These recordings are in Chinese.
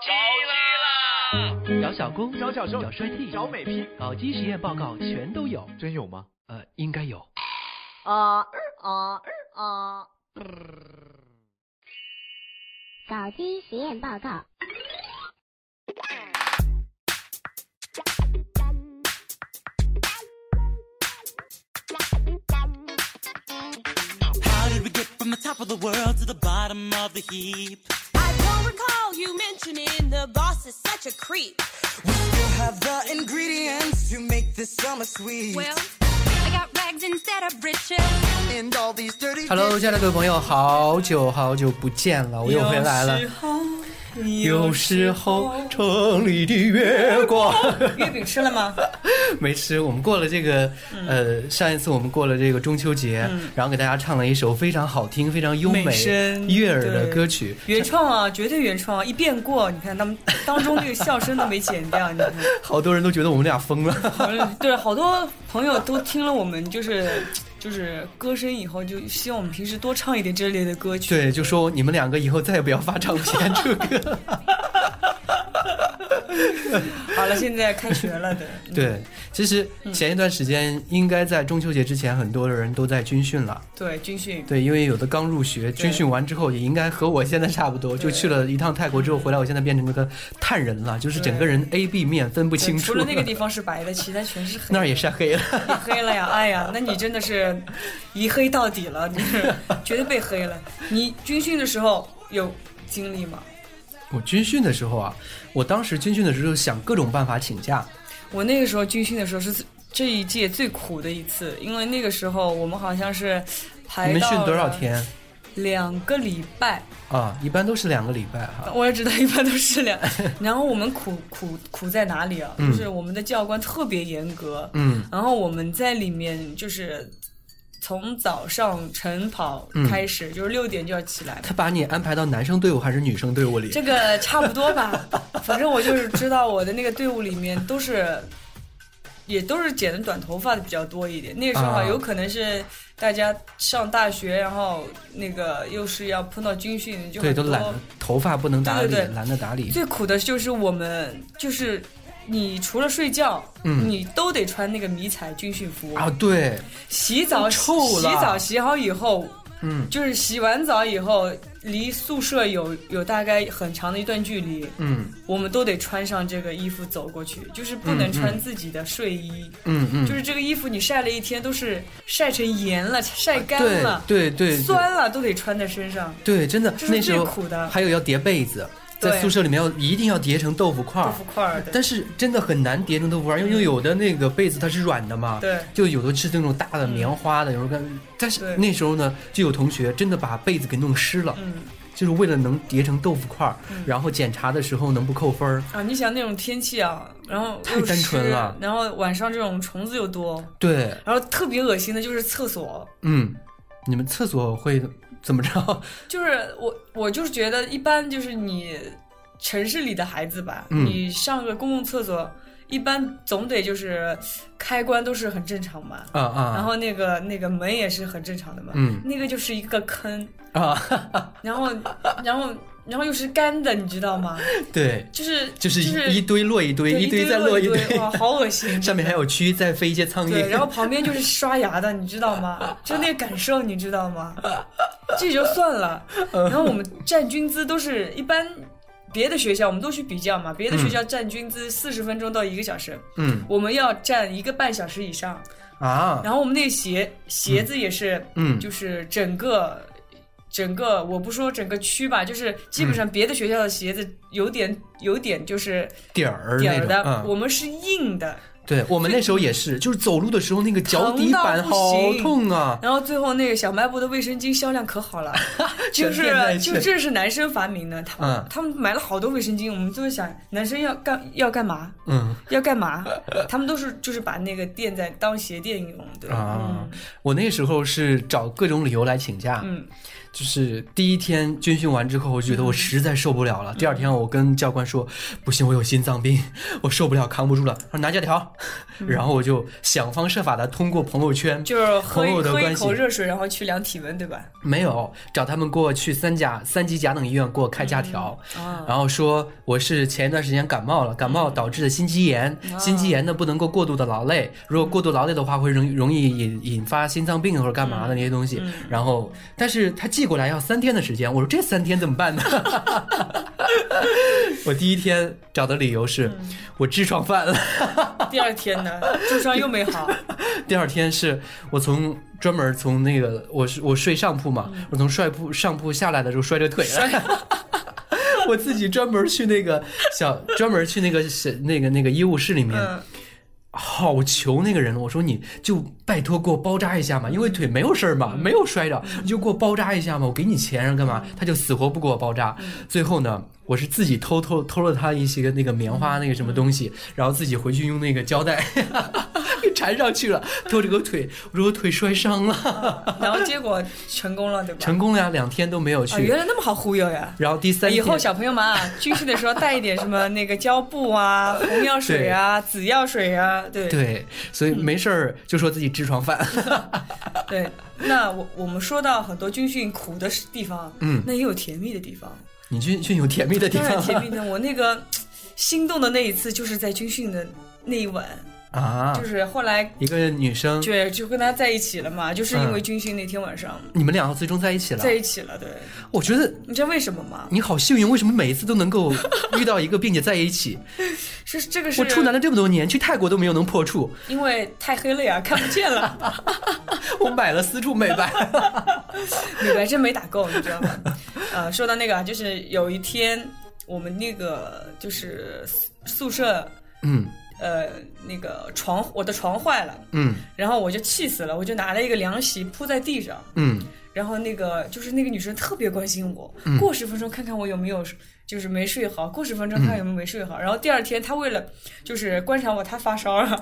基啦！找小工，找小瘦找帅 T，找美批，搞基实验报告全都有。真有吗？呃，应该有。啊啊啊！搞基实验报告。How did we get from the top of the world to the bottom of the heap? I don't recall you mentioning the boss is such a creep. We still have the ingredients to make this summer sweet. Well, I got rags instead of riches. and all these dirty Hello，亲爱的各位朋友，好久好久不见了，我又回来了。有时候城里的月光月饼吃了吗？没吃，我们过了这个，呃，上一次我们过了这个中秋节，然后给大家唱了一首非常好听、非常优美悦耳的歌曲。原创啊，绝对原创！一遍过，你看他们当中这个笑声都没剪掉，你看。好多人都觉得我们俩疯了。对，好多朋友都听了我们就是就是歌声以后，就希望我们平时多唱一点这类的歌曲。对，就说你们两个以后再也不要发唱片出歌。好了，现在开学了的。嗯 对，其实前一段时间应该在中秋节之前，很多的人都在军训了。对，军训。对，因为有的刚入学，军训完之后也应该和我现在差不多，就去了一趟泰国之后回来，我现在变成了个炭人了，就是整个人 A B 面分不清楚。除了那个地方是白的，其他全是黑的。那儿也晒黑了。你黑了呀！哎呀，那你真的是一黑到底了，你是绝对被黑了。你军训的时候有经历吗？我军训的时候啊，我当时军训的时候想各种办法请假。我那个时候军训的时候是这一届最苦的一次，因为那个时候我们好像是排到你们训多少天两个礼拜，啊？一般都是两个礼拜哈。我也知道一般都是两。然后我们苦苦苦在哪里啊？嗯就是我们的教官特别严格，嗯然后我们在里面就是从早上晨跑开始，就是六点就要起来。他把你安排到男生队伍还是女生队伍里？这个差不多吧，反正我就是知道我的那个队伍里面都是，也都是剪的短头发的比较多一点。那个时候有可能是大家上大学，然后那个又是要碰到军训，就对，都懒得头发不能打理，对对对懒得打理。最苦的就是我们，就是你除了睡觉，嗯。你都得穿那个迷彩军训服。啊，对，洗澡臭洗澡洗好以后，嗯。就是洗完澡以后，离宿舍有有大概很长的一段距离，嗯。我们都得穿上这个衣服走过去，就是不能穿自己的睡衣。嗯嗯，就是这个衣服，你晒了一天都是晒成盐了，晒干对了，对对对酸了，都得穿在身上。对，真的那时候最苦的。还有要叠被子，在宿舍里面要一定要叠成豆腐块儿豆腐块儿，但是真的很难叠成豆腐块儿，因为有的那个被子它是软的嘛，对就有的是那种大的棉花的，有时候跟，但是那时候呢，就有同学真的把被子给弄湿了，嗯就是为了能叠成豆腐块儿，然后检查的时候能不扣分儿。啊，你想那种天气啊，然后太单纯了然后晚上这种虫子又多，对，然后特别恶心的就是厕所，嗯，你们厕所会怎么着？就是我我就是觉得一般就是你城市里的孩子吧，嗯。你上个公共厕所，一般总得就是开关都是很正常嘛，啊啊，然后那个那个门也是很正常的嘛，嗯。那个就是一个坑，啊，然后然后然后又是干的，你知道吗？对，就是就是是一一堆落一堆，一堆再摞摞一堆，哇，好恶心！上面还有蛆在飞一些苍蝇对，蝇。然后旁边就是刷牙的，你知道吗？就那个感受，你知道吗？这也就算了，然后我们站军姿都是一般。别的学校我们都去比较嘛，别的学校站军姿四十分钟到一个小时，嗯我们要站一个半小时以上。啊，然后我们那个鞋鞋子也是，嗯就是整个整个我不说整个区吧，就是基本上别的学校的鞋子有点有点就是点儿点儿的，嗯，我们是硬的，对我们那时候也是，就是走路的时候那个脚底板好痛啊。然后最后那个小卖部的卫生巾销量可好了，就是就这是男生发明的，他们、嗯他们买了好多卫生巾，我们就会想男生要干要干嘛？嗯要干嘛？他们都是就是把那个垫在当鞋垫用的。啊嗯，我那时候是找各种理由来请假，嗯就是第一天军训完之后，我觉得我实在受不了嗯了。第二天我跟教官说，不行，我有心脏病，我受不了，扛不住了。他说拿假条，然后我就想方设法的通过朋友圈，嗯就是喝朋一喝一友的关系口热水，然后去量体温，对吧？没有找他们给我去三甲三级甲等医院给我开假条，啊，然后说我是前一段时间感冒了，感冒导致的心肌炎，心肌炎呢不能够过度的劳累，如果过度劳累的话会容容易引引发心脏病或者干嘛的那些东西。然后，但是他寄过来要三天的时间，我说这三天怎么办呢？我第一天找的理由是我痔疮犯了，第二天呢，痔疮又没好，第二天是我从专门从那个我是我睡上铺嘛，我从帅铺上铺下来的时候摔着腿了。我自己专门去那个小，专门去那个小那个那个医务室里面，嗯，好求那个人，我说你就拜托给我包扎一下嘛，因为腿没有事儿嘛，没有摔着，你就给我包扎一下嘛，我给你钱然后干嘛？他就死活不给我包扎。最后呢，我是自己偷偷偷了他一些个那个棉花那个什么东西，然后自己回去用那个胶带给 缠上去了，拖着个腿，我说我腿摔伤了，然后结果成功了，对吧？成功了呀，两天都没有啊，去。原来那么好忽悠呀！然后第三天以后小朋友们啊，军训的时候带一点什么那个胶布啊、红药水啊、紫药水啊，对对，所以没事儿就说自己痔疮犯。对。那我我们说到很多军训苦的地方，嗯那也有甜蜜的地方。你军训有甜蜜的地当然方甜蜜的，我那个心动的那一次就是在军训的那一晚，啊？就是后来一个女生，对就跟他在一起了嘛，就是因为嗯军训那天晚上你们两个最终在一起了。在一起了。对，我觉得你知道为什么吗？你好幸运，为什么每一次都能够遇到一个并且在一起？是这个是我处男了这么多年，去泰国都没有能破处，因为太黑了呀，看不见了。我买了私处美白。美白针没打够，你知道吗？呃，说到那个啊，就是有一天我们那个就是宿宿舍嗯呃那个床，我的床坏了，嗯然后我就气死了，我就拿了一个凉席铺在地上，嗯然后那个就是那个女生特别关心我，嗯。过十分钟看看我有没有就是没睡好，过十分钟看看有没有没睡好，然后第二天她为了就是观察我，她发烧了，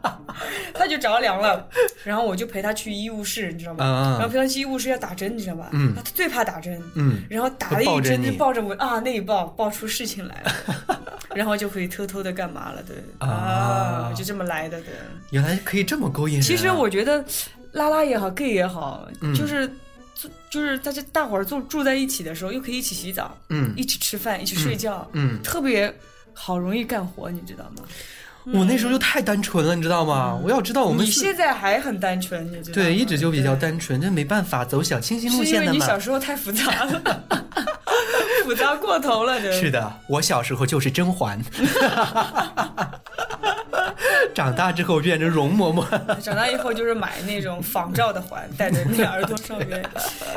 她就着凉了，然后我就陪她去医务室，你知道吗？啊然后陪她去医务室要打针，你知道吧？嗯。她最怕打针，嗯。然后打了一针就抱着我啊，那一抱抱出事情来了，然后就可以偷偷的干嘛了，对。啊就这么来的，对。原来可以这么勾引人啊。其实我觉得，拉拉也好，gay 也好，嗯。就是就就是大家大伙儿住住在一起的时候，又可以一起洗澡，嗯。一起吃饭，一起睡觉，嗯，特别好容易干活，你知道吗？我那时候就太单纯了，你知道吗？我要知道我们你现在还很单纯，你知道吗？对一直就比较单纯，这没办法走小清新路是因为线的嘛。你小时候太复杂了，复杂过头了，对。是的，我小时候就是甄嬛，长大之后变成容嬷嬷。长大以后就是买那种仿照的环，戴在那个耳朵上面。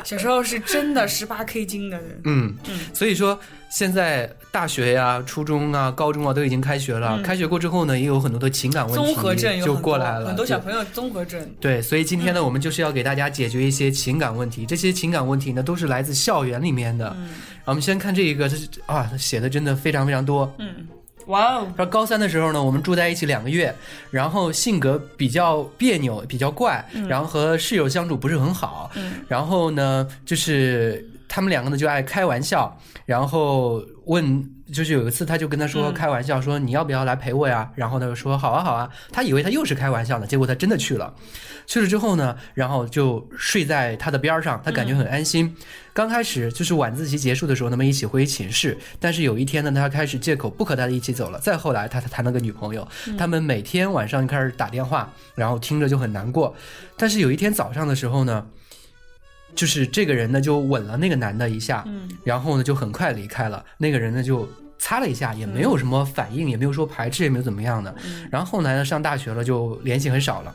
小时候是真的十八 K 金的人，嗯，所以说现在大学呀、初中啊、高中啊都已经开学了。开学过之后呢，也有很多的情感问题综合症过来了，很多小朋友综合症。对，所以今天呢，我们就是要给大家解决一些情感问题。这些情感问题呢，都是来自校园里面的。我们先看这一个，这是啊，写的真的非常非常多。嗯，哇哦，说高三的时候呢，我们住在一起两个月，然后性格比较别扭，比较怪，然后和室友相处不是很好。嗯然后呢，就是他们两个呢就爱开玩笑，然后问，就是有一次他就跟他说嗯开玩笑说你要不要来陪我呀？然后他就说好啊好啊，他以为他又是开玩笑呢，结果他真的去了。去了之后呢，然后就睡在他的边儿上，他感觉很安心。刚开始就是晚自习结束的时候，他们一起回寝室，但是有一天呢，他开始借口不和他一起走了。再后来，他谈了个女朋友，他们每天晚上就开始打电话，然后听着就很难过。但是有一天早上的时候呢，就是这个人呢就吻了那个男的一下，嗯然后呢就很快离开了。那个人呢就擦了一下，也没有什么反应，也没有说排斥，也没有怎么样的。然后后来呢上大学了，就联系很少了。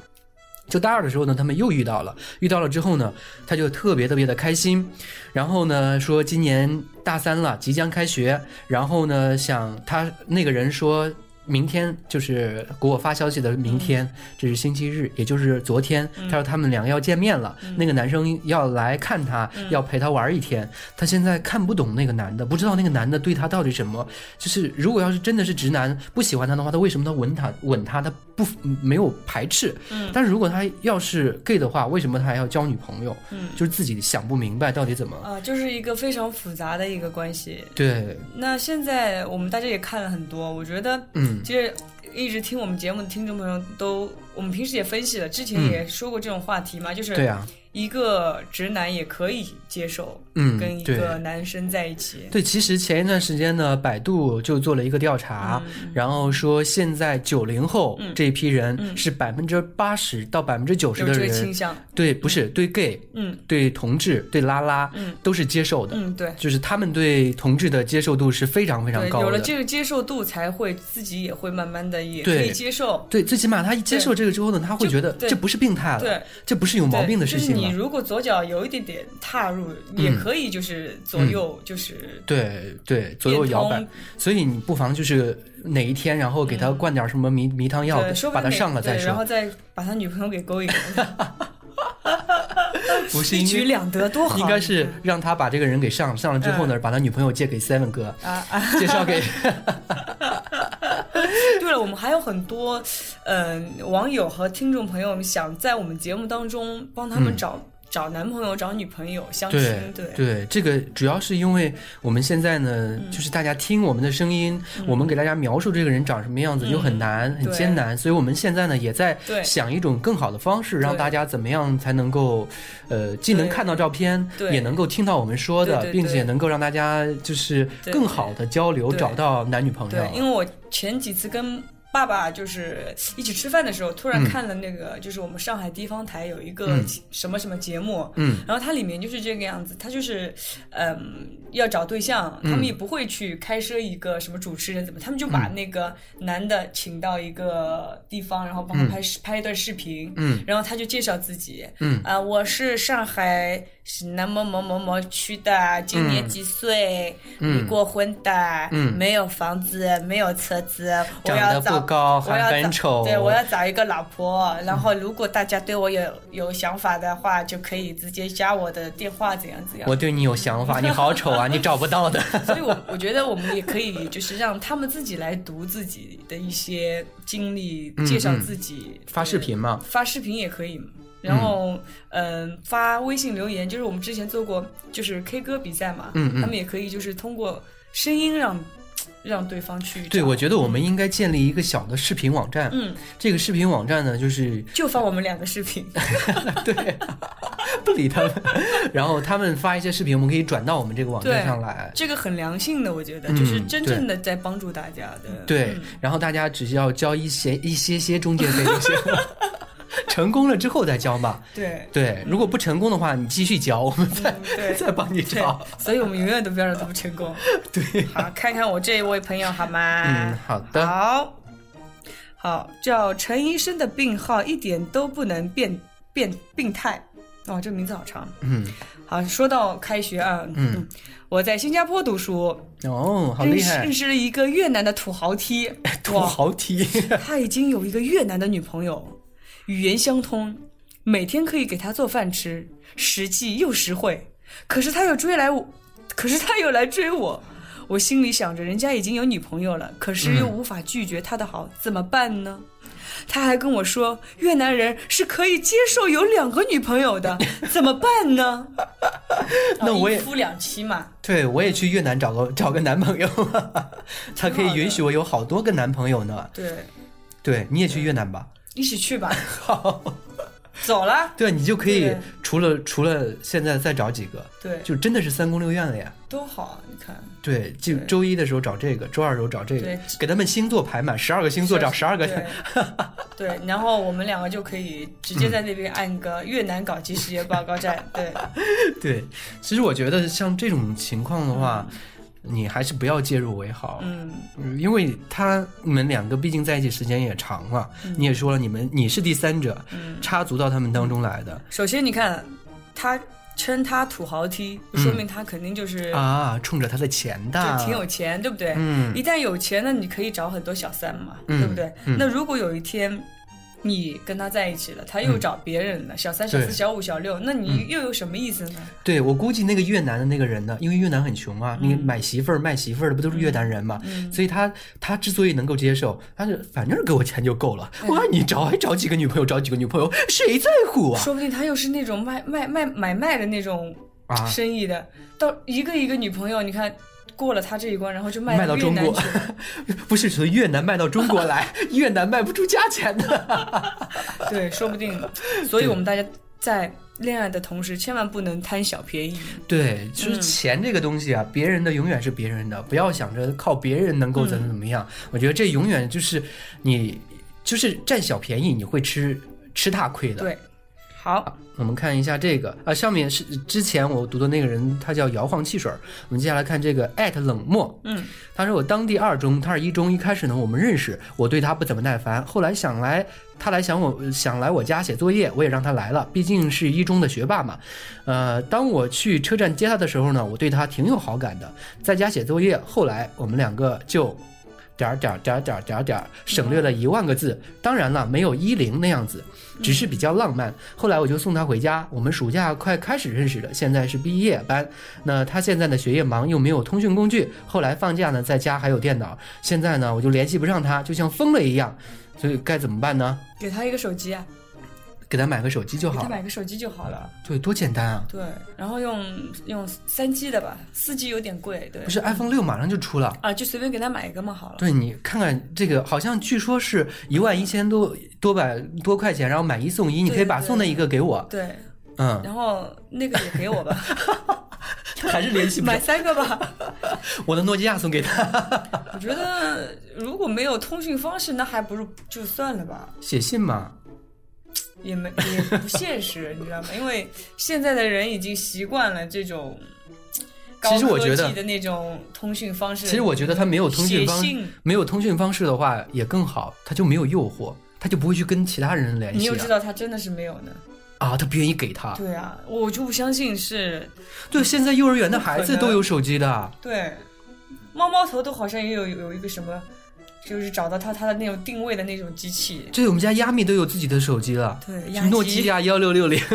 就大二的时候呢，他们又遇到了，遇到了之后呢，他就特别特别的开心，然后呢说今年大三了，即将开学，然后呢想他那个人说明天就是给我发消息的明天，这是星期日，也就是昨天。他说他们两个要见面了，那个男生要来看他，要陪他玩一天。他现在看不懂那个男的，不知道那个男的对他到底什么。就是如果要是真的是直男不喜欢他的话，他为什么他吻他吻他，他不没有排斥？嗯但是如果他要是 gay 的话，为什么他还要交女朋友？嗯就是自己想不明白到底怎么。啊，就是一个非常复杂的一个关系。对，那现在我们大家也看了很多，我觉得，嗯其实一直听我们节目的听众朋友都，我们平时也分析了，之前也说过这种话题嘛，就是对啊，一个直男也可以接受嗯跟一个男生在一起。对，其实前一段时间呢，百度就做了一个调查，然后说现在九零后嗯这一批人嗯是百分之八十到百分之九十的人，倾向，对，不是对 gay、嗯对同志、对拉拉，嗯都是接受的，嗯，对就是他们对同志的接受度是非常非常，高的。有了这个接受度，才会自己也会慢慢的也可以接受。对，最起码他一接受这个之后呢，他会觉得这不是病态了，对，这不是有毛病的事情你如果左脚有一点点踏入，也可以就是左右就是对对，左右摇摆，所以你不妨就是哪一天，然后给他灌点什么迷迷汤药把他，上了再说。然后再把他女朋友给勾一勾，不是一举两得，多好！应该是让他把这个人给上，上了之后呢，把他女朋友借给 Seven 哥，啊啊！介绍给 对了，我们还有很多嗯、网友和听众朋友想在我们节目当中帮他们找、找男朋友、找女朋友相亲，对对对，这个主要是因为我们现在呢，就是大家听我们的声音，我们给大家描述这个人长什么样子又很难、很艰难，所以我们现在呢也在想一种更好的方式，让大家怎么样才能够，呃，既能看到照片，也能够听到我们说的，并且能够让大家就是更好的交流，找到男女朋友对，。因为我前几次跟爸爸就是一起吃饭的时候，突然嗯。看了那个，就是我们上海地方台有一个嗯。什么什么节目，嗯。然后它里面就是这个样子，他就是，嗯，要找对象，他嗯们也不会去开设一个什么主持人怎么，他们就把那个男的请到一个地方，然后帮他拍视、拍一段视频，嗯，然后他就介绍自己，嗯。啊、我是上海是那么某某某区的，今年几岁，嗯离过婚的，嗯没有房子，没有车子，我长得要找不高，我要很丑，对，我要找一个老婆。然后，如果大家对我有有想法的话，就可以直接加我的电话，怎样怎样我。对你有想法，你好丑啊，你找不到的。所以我我觉得我们也可以，就是让他们自己来读自己的一些经历，嗯介绍嗯自己，发视频嘛，发视频也可以。然后，嗯、发微信留言，就是我们之前做过，就是 K 歌比赛嘛，嗯嗯他们也可以就是通过声音让让对方去对，我觉得我们应该建立一个小的视频网站。嗯，这个视频网站呢，就是就发我们两个视频，对，不理他们，然后他们发一些视频，我们可以转到我们这个网站上来。这个很良性的，我觉得、嗯就是真正的在帮助大家的。对嗯，然后大家只需要交一些一些些中介费就行了。成功了之后再交嘛。对对，如果不成功的话，你继续交，我们再、嗯 再帮你对找。，所以我们永远都不要让他们成功。对，好，看看我这一位朋友好吗？嗯，好的。好，好，叫陈医生的病号一点都不能变变病态。哦，这个名字好长。嗯，好，说到开学啊，嗯，我在新加坡读书，哦，好认厉害识认，识了一个越南的土豪 T，土豪踢。他已经有一个越南的女朋友，语言相通，每天可以给他做饭吃，实际又实惠。可是他又追来我，可是他又来追我，我心里想着人家已经有女朋友了，可是又无法拒绝他的好，怎么办呢？他还跟我说，越南人是可以接受有两个女朋友的，怎么办呢？那我也一夫两妻嘛，对，我也去越南找个 找个男朋友，他可以允许我有好多个男朋友呢。对，对，你也去越南吧。一起去吧，好，走了。对你就可以除了除了现在再找几个，对，就真的是三宫六院了呀。多好，你看。对，就周一的时候找这个，周二的时候找这个对，给他们星座排满，十二个星座找十二个。对，对，然后我们两个就可以直接在那边按个 越南搞基世界报告站。对，对，其实我觉得像这种情况的话，你还是不要介入为好。嗯，嗯，因为他你们两个毕竟在一起时间也长了，你也说了，你们你是第三者，嗯插足到他们当中来的。首先你看，他称他土豪 T，说明他肯定就是、啊，冲着他的钱的，就挺有钱，对不对？嗯一旦有钱那，你可以找很多小三嘛，嗯对不对？嗯那如果有一天你跟他在一起了，他又找别人了，小三、小四、小五、小六，那你又有什么意思呢？对我估计那个越南的那个人呢，因为越南很穷啊，你买媳妇儿卖媳妇儿的不都是越南人嘛，所以他他之所以能够接受，他是反正给我钱就够了，我让你找还找几个女朋友，找几个女朋友，谁在乎啊？说不定他又是那种卖卖卖买卖的那种啊。生意的，到一个一个女朋友，你看过了他这一关，然后就卖卖到中国。不是从越南卖到中国来，越南卖不出价钱的。对，说不定。所以我们大家在恋爱的同时，千万不能贪小便宜。对，就是钱这个东西啊，别人的永远是别人的，不要想着靠别人能够怎么怎么样。我觉得这永远就是你就是占小便宜，你会吃吃大亏的。对，好，我们看一下这个啊，上面是之前我读的那个人，他叫摇晃汽水儿。我们接下来看这个艾特冷漠，嗯，他说我当地二中，他是一中，一开始呢我们认识，我对他不怎么耐烦，后来想来他来想我想来我家写作业，我也让他来了，毕竟是一中的学霸嘛。呃，当我去车站接他的时候呢，我对他挺有好感的，在家写作业，后来我们两个就。点儿点儿点儿点儿点儿点，省略了一万个字。当然了，没有一零那样子，只是比较浪漫。后来我就送他回家，我们暑假快开始认识的，现在是毕业班。那他现在的学业忙，又没有通讯工具。后来放假呢，在家还有电脑。现在呢，我就联系不上他，就像疯了一样。所以该怎么办呢？给他一个手机啊，给他买个手机就好给他。买个手机就好了。对，多简单啊！对，然后用用三 G 的吧，四 G 有点贵，对。不是 iPhone 六马上就出了。啊，就随便给他买一个嘛，好了。对你看看这个，好像据说是一万一千多多百多块钱，然后买一送一，你可以把送那一个给我。对，嗯，然后那个也给我吧，还是联系 买。三个吧。我的诺基亚送给他，我觉得如果没有通讯方式，那还不如就算了吧，写信嘛。也没也不现实，你知道吗？因为现在的人已经习惯了这种。其实我觉得高科技的那种通讯方式，其实我觉得他没有通讯方没有通讯方式的话也更好，他就没有诱惑，他就不会去跟其他人联系、啊。你又知道他真的是没有呢？啊，他不愿意给他。对啊，我就不相信是，对，现在幼儿园的孩子都有手机的。对，猫猫头都好像也有有一个什么，就是找到他他的那种定位的那种机器。对，我们家亚米都有自己的手机了，对，诺基，亚幺六六零。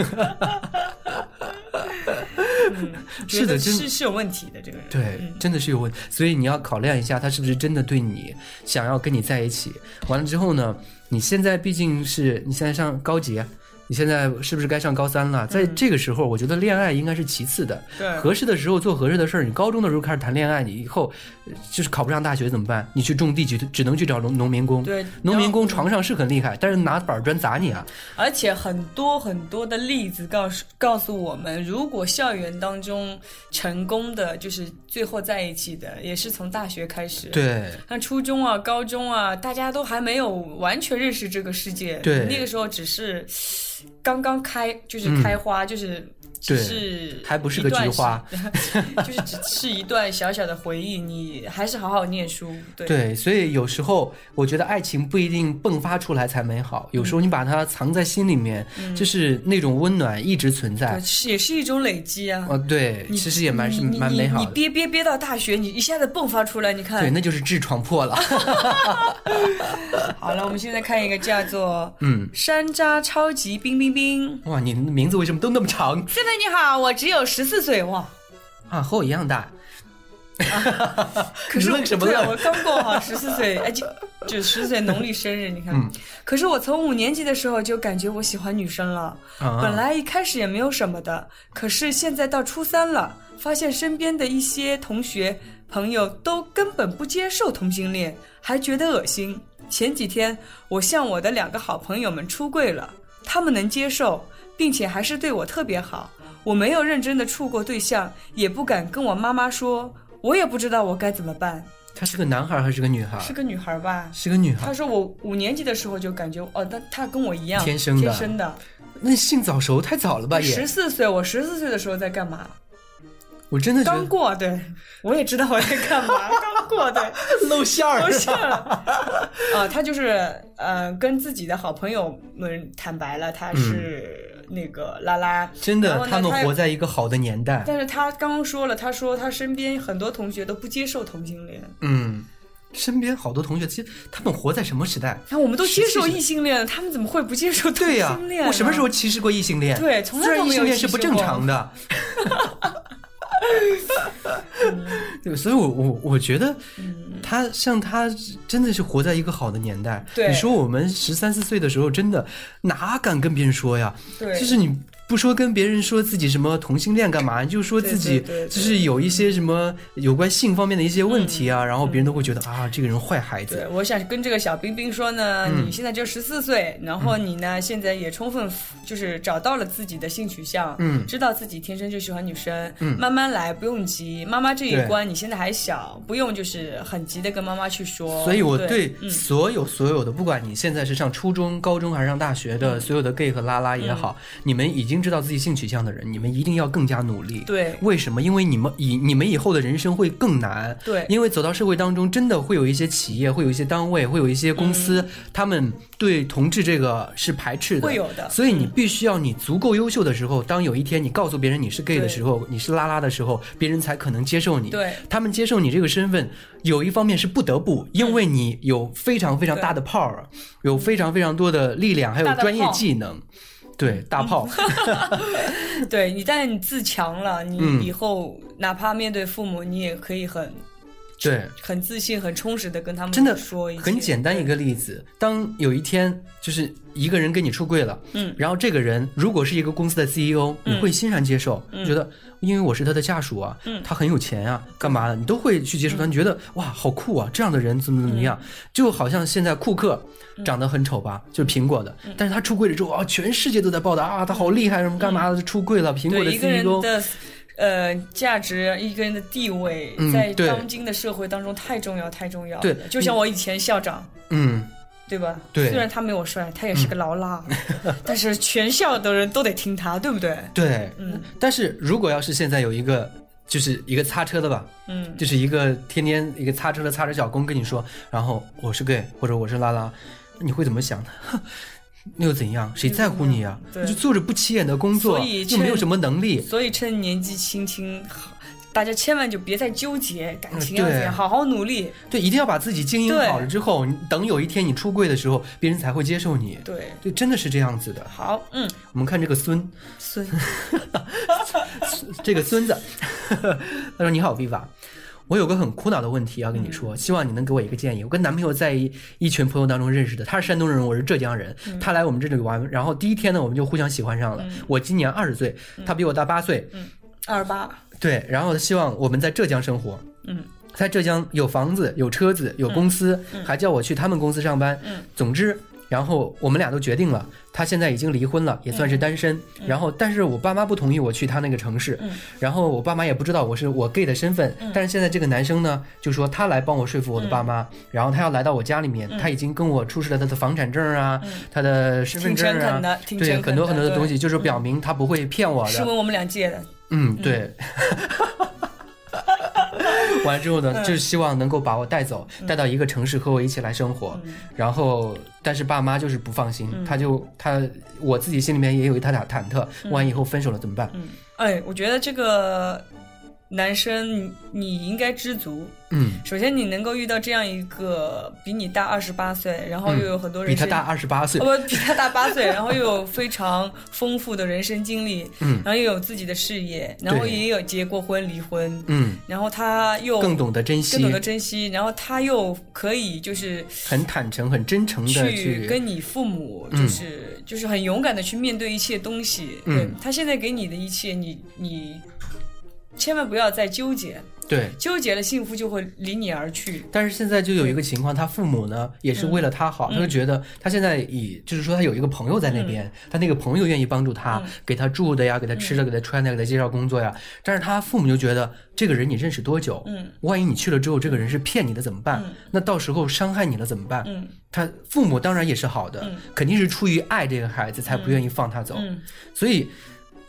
嗯，是的真是是有问题的这个人。对，嗯真的是有问题，所以你要考量一下，他是不是真的对你想要跟你在一起。完了之后呢，你现在毕竟是你现在上高级，你现在是不是该上高三了？在这个时候，我觉得恋爱应该是其次的。嗯对合适的时候做合适的事儿。你高中的时候开始谈恋爱，你以后呃就是考不上大学怎么办？你去种地去，只能去找农农民工。对农民工床上是很厉害，但是拿板砖砸你啊！而且很多很多的例子告诉告诉我们，如果校园当中成功的，就是最后在一起的，也是从大学开始。。对，像初中啊、高中啊，大家都还没有完全认识这个世界，对那个时候只是刚刚开，就是开花，就是只是还不是个菊花，就是只是一段小小的回忆。你还是好好念书，对对，所以有时候我觉得爱情不一定迸发出来才美好，有时候你把它藏在心里面，就是那种温暖一直存在，。是也是一种累积啊。哦，对，其实也蛮是你你你你蛮美好的。憋憋憋到大学，你一下子迸发出来，你看。对，那就是痔疮破了。好了，我们现在看一个叫做嗯，山楂超级冰冰冰。哇，你的名字为什么都那么长现在你好，我只有十四岁哇，啊？和我一样大。可是我 什么对啊我刚过好十四岁，哎，就就十四岁农历生日，你看。嗯可是我从五年级的时候就感觉我喜欢女生了，啊本来一开始也没有什么的，可是现在到初三了，发现身边的一些同学朋友都根本不接受同性恋，还觉得恶心。前几天我向我的两个好朋友们出柜了，他们能接受，并且还是对我特别好。我没有认真的处过对象，也不敢跟我妈妈说，我也不知道我该怎么办。他是个男孩还是个女孩？是个女孩吧？是个女孩。他说我五年级的时候就感觉哦，他他跟我一样，天生的天生的。那性早熟太早了吧？也十，四岁，我十四岁的时候在干嘛？我真的刚过，对，我也知道我在干嘛，刚过，对，露馅儿都是啊，他就是呃，跟自己的好朋友们坦白了，他是那个拉拉，真的，他们活在一个好的年代。但是他刚刚说了，他说他身边很多同学都不接受同性恋，嗯，身边好多同学，其实他们活在什么时代？然后我们都接受异性恋了，他们怎么会不接受同对呀、性恋呢？我什么时候歧视过异性恋？对从来没有性恋是不正常的。对，所以我我我觉得，他像他真的是活在一个好的年代。对你说我们十三四岁的时候，真的哪敢跟别人说呀？对就是你不说跟别人说自己什么同性恋干嘛？你就说自己就是有一些什么有关性方面的一些问题啊，然后别人都会觉得啊，这个人坏孩子。对，我想跟这个小冰冰说呢，嗯你现在就十四岁，然后你呢现在也充分就是找到了自己的性取向，嗯知道自己天生就喜欢女生，嗯慢慢来，不用急。妈妈这一关你现在还小，不用就是很急的跟妈妈去说。所以我对所有所有的，不管你现在是上初中、高中还是上大学嗯的，所有的 gay 和拉拉也好，你们已经知道自己性取向的人，你们一定要更加努力。对为什么？因为你们以你们以后的人生会更难。对因为走到社会当中，真的会有一些企业，会有一些单位，会有一些公司，他们对同志这个是排斥的，嗯会有的所以你必须要你足够优秀的时候，当有一天你告诉别人你是 gay 的时候，你是拉拉的时候，别人才可能接受你。对他们接受你这个身份，有一方面是不得不，因为你有非常非常大的 power，有非常非常多的力量，还有专业技能。对，大炮，对你，但是你自强了，你嗯。以后哪怕面对父母，你也可以很对，很自信、很充实的跟他们真的说一切很简单一个例子。当有一天就是一个人跟你出柜了，嗯。然后这个人如果是一个公司的 CEO，、你会欣然接受，嗯。觉得因为我是他的下属啊，他很有钱啊，干嘛的，你都会去接受他，你觉得哇，好酷啊，这样的人怎么怎么样，嗯。就好像现在库克长得很丑吧，就是苹果的，嗯。但是他出柜了之后啊，全世界都在报道啊，他好厉害，什么干嘛的，出柜了，苹果的 CEO，的呃价值，一个人的地位，嗯在当今的社会当中太重要，太重要了。对就像我以前校长。嗯，对吧？对虽然他没我帅，他也是个劳拉，但是全校的人都得听他，对不对？对，嗯但是如果要是现在有一个，就是一个擦车的吧，嗯，就是一个天天一个擦车的擦车小工跟你说，然后我是 gay 或者我是拉拉，你会怎么想呢？哼那又怎样？谁在乎你呀、对你就做着不起眼的工作，又没有什么能力。所以趁年纪轻轻，好大家千万就别再纠结感情要怎样，好好努力。对，一定要把自己经营好了之后，等有一天你出柜的时候，别人才会接受你。对，对，真的是这样子的。好，嗯，我们看这个孙，孙，这个孙子，他说：“你好，Viva，我有个很苦恼的问题要跟你说，希望你能给我一个建议。我跟男朋友在一一群朋友当中认识的，他是山东人，我是浙江人。他来我们这里玩，然后第一天呢，我们就互相喜欢上了。我今年二十岁，他比我大八岁，二十八，对，然后他希望我们在浙江生活。嗯，在浙江有房子、有车子、有公司，还叫我去他们公司上班。嗯，总之，然后我们俩都决定了，他现在已经离婚了，也算是单身。然后，但是我爸妈不同意我去他那个城市。嗯，然后我爸妈也不知道我是我 gay 的身份。但是现在这个男生呢，就说他来帮我说服我的爸妈，然后他要来到我家里面，他已经跟我出示了他的房产证啊，他的身份证啊对很多很多的东西，就是表明他不会骗我的。是问我们俩借的，嗯，对。完之后呢，就是希望能够把我带走，带到一个城市和我一起来生活。然后，但是爸妈就是不放心，他就他我自己心里面也有一他俩忐忑，万一以后分手了怎么办？哎，我觉得这个男生你你应该知足。嗯，首先，你能够遇到这样一个比你大二十八岁，然后又有很多人生比他大二十八岁。哦不，比他大八岁，然后又有非常丰富的人生经历，嗯。然后又有自己的事业，然后也有结过婚、离婚，嗯，然后他又更懂得珍惜。更懂得珍惜，然后他又可以就是很坦诚、很真诚的去跟你父母，嗯。就是、就是很勇敢的去面对一切东西。嗯。对他现在给你的一切，你你千万不要再纠结，对。纠结了，幸福就会离你而去。但是现在就有一个情况，他父母呢也是为了他好，他就觉得他现在以就是说他有一个朋友在那边，他那个朋友愿意帮助他，给他住的呀，给他吃的，给他穿的，给他介绍工作呀。但是他父母就觉得这个人你认识多久？嗯，万一你去了之后，这个人是骗你的怎么办？那到时候伤害你了怎么办？嗯他父母当然也是好的，嗯肯定是出于爱这个孩子才不愿意放他走。嗯所以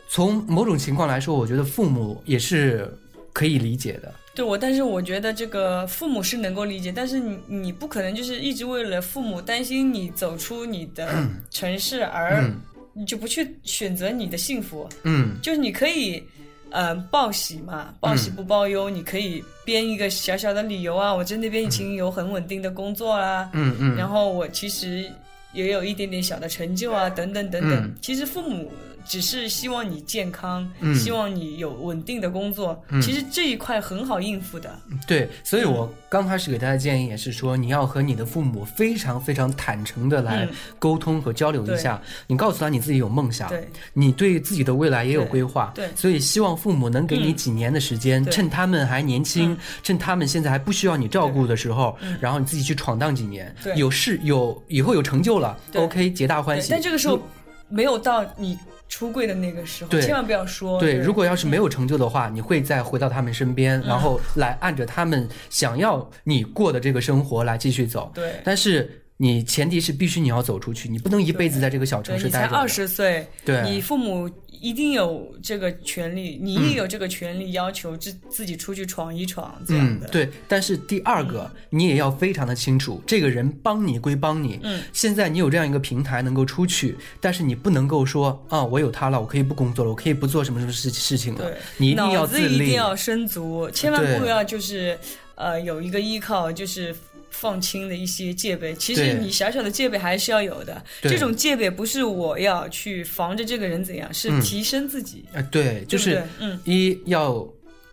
从某种情况来说，我觉得父母也是可以理解的。对我，但是我觉得这个父母是能够理解，但是你你不可能就是一直为了父母担心你走出你的城市而嗯。你就不去选择你的幸福，嗯。就是你可以，嗯，报喜嘛，报喜不报忧，你可以编一个小小的理由啊，我在那边已经有很稳定的工作啦，嗯嗯，然后我其实也有一点点小的成就啊，等等等等。嗯。其实父母只是希望你健康，嗯。希望你有稳定的工作，其实这一块很好应付的。对，所以我刚开始给大家建议也是说，你要和你的父母非常非常坦诚的来嗯。沟通和交流一下。你告诉他你自己有梦想，对。你对自己的未来也有规划，对。对。所以希望父母能给你嗯几年的时间，对。趁他们还年轻，趁他们现在还不需要你照顾的时候，然后你自己去闯荡几年，对。有事有以后有成就了对，OK，皆大欢，喜。但这个时候没有到你出柜的那个时候，千万不要说。对，如果要是没有成就的话，你会再回到他们身边，嗯然后来按着他们想要你过的这个生活来继续走。对但是你前提是必须你要走出去，你不能一辈子在这个小城对你才市待着。二十岁，对你父母一定有这个权利，你也有这个权利要求自自己出去闯一闯这样的。，嗯对。但是第二个，你也要非常的清楚，这个人帮你归帮你。嗯，现在你有这样一个平台能够出去，但是你不能够说啊，我有他了，我可以不工作了，我可以不做什么什么事事情了对。你一定要脑子一。定要深足，千万不要就是呃有一个依靠，就是放轻的一些戒备。其实你小小的戒备还是要有的。这种戒备不是我要去防着这个人怎样，是嗯提升自己。啊，对，就是嗯一要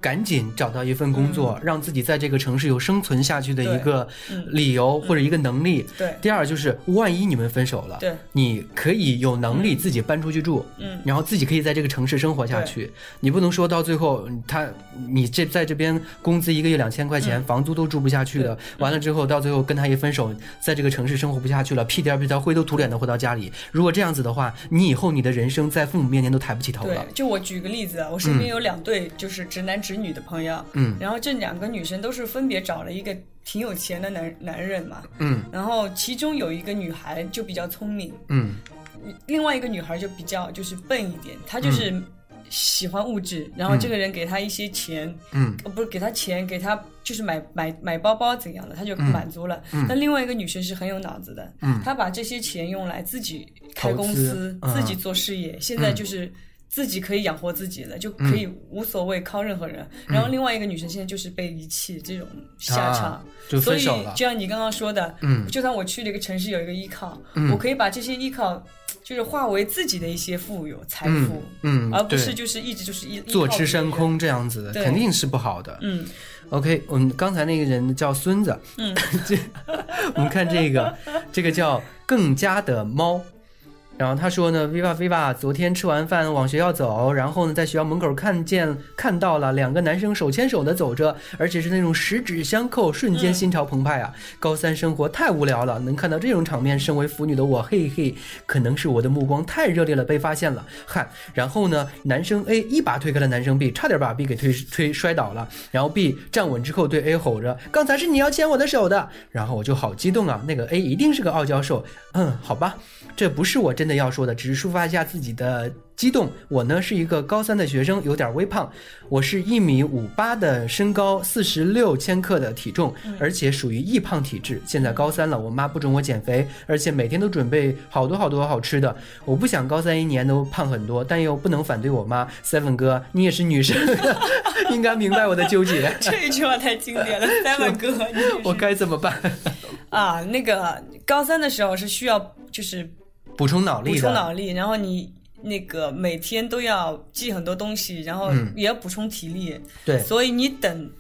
赶紧找到一份工作，让自己在这个城市有生存下去的一个嗯。理由或者一个能力。对。第二就是，万一你们分手了，对。你可以有能力自己搬出去住，嗯。然后自己可以在这个城市生活下去。你不能说到最后，他你这在这边工资一个月两千块钱，房租都住不下去了，完了之后到最后跟他一分手，在这个城市生活不下去了，屁颠屁颠灰头土脸的回到家里。如果这样子的话，你以后你的人生在父母面前都抬不起头了。，对。就我举个例子啊，我身边有两对就是直男直女的朋友，嗯。然后这两个女生都是分别找了一个挺有钱的男男人嘛，嗯。然后其中有一个女孩就比较聪明，嗯。另外一个女孩就比较就是笨一点，她就是喜欢物质，然后这个人给她一些钱，嗯。哦，不是给她钱，给她就是买买买包包怎样的，她就满足了。嗯。但另外一个女生是很有脑子的，嗯。她把这些钱用来自己开公司，嗯自己做事业，现在就是。自己可以养活自己了，就可以嗯无所谓靠任何人。然后另外一个女生现在就是被遗弃这种下场，啊就所以分手了。就像你刚刚说的，嗯。就算我去了一个城市有一个依靠，嗯。我可以把这些依靠就是化为自己的一些富有财嗯富，嗯，而不是就是一直就是依坐吃山。空这样子的，肯定是不好的。嗯。OK，我们刚才那个人叫孙子，嗯，这 我们看这个，这个叫更加的猫。然后他说呢，Viva Viva，昨天吃完饭往学校走，然后呢在学校门口看见看到了两个男生手牵手的走着，而且是那种十指相扣，瞬间心潮澎湃啊！高三生活太无聊了，能看到这种场面，身为腐女的我，嘿嘿，可能是我的目光太热烈了，被发现了。汗，然后呢，男生 A 一把推开了男生 B，差点把 B 给推推摔倒了。然后 B 站稳之后对 A 吼着：“刚才是你要牵我的手的。”然后我就好激动啊，那个 A 一定是个傲娇兽。嗯，好吧，这不是我真的要说的，只是抒发一下自己的激动。我呢是一个高三的学生，有点微胖，我是一米五八的身高，四十六千克的体重，而且属于易胖体质。现在高三了，我妈不准我减肥，而且每天都准备好多好多好吃的。我不想高三一年都胖很多，但又不能反对我妈。Seven 哥，你也是女生，应该明白我的纠结。这一句话太经典了，Seven 哥，你我该怎么办？啊，那个高三的时候是需要就是补充脑力补，充脑力，然后你那个每天都要记很多东西，然后嗯。也要补充体力，对，所以你等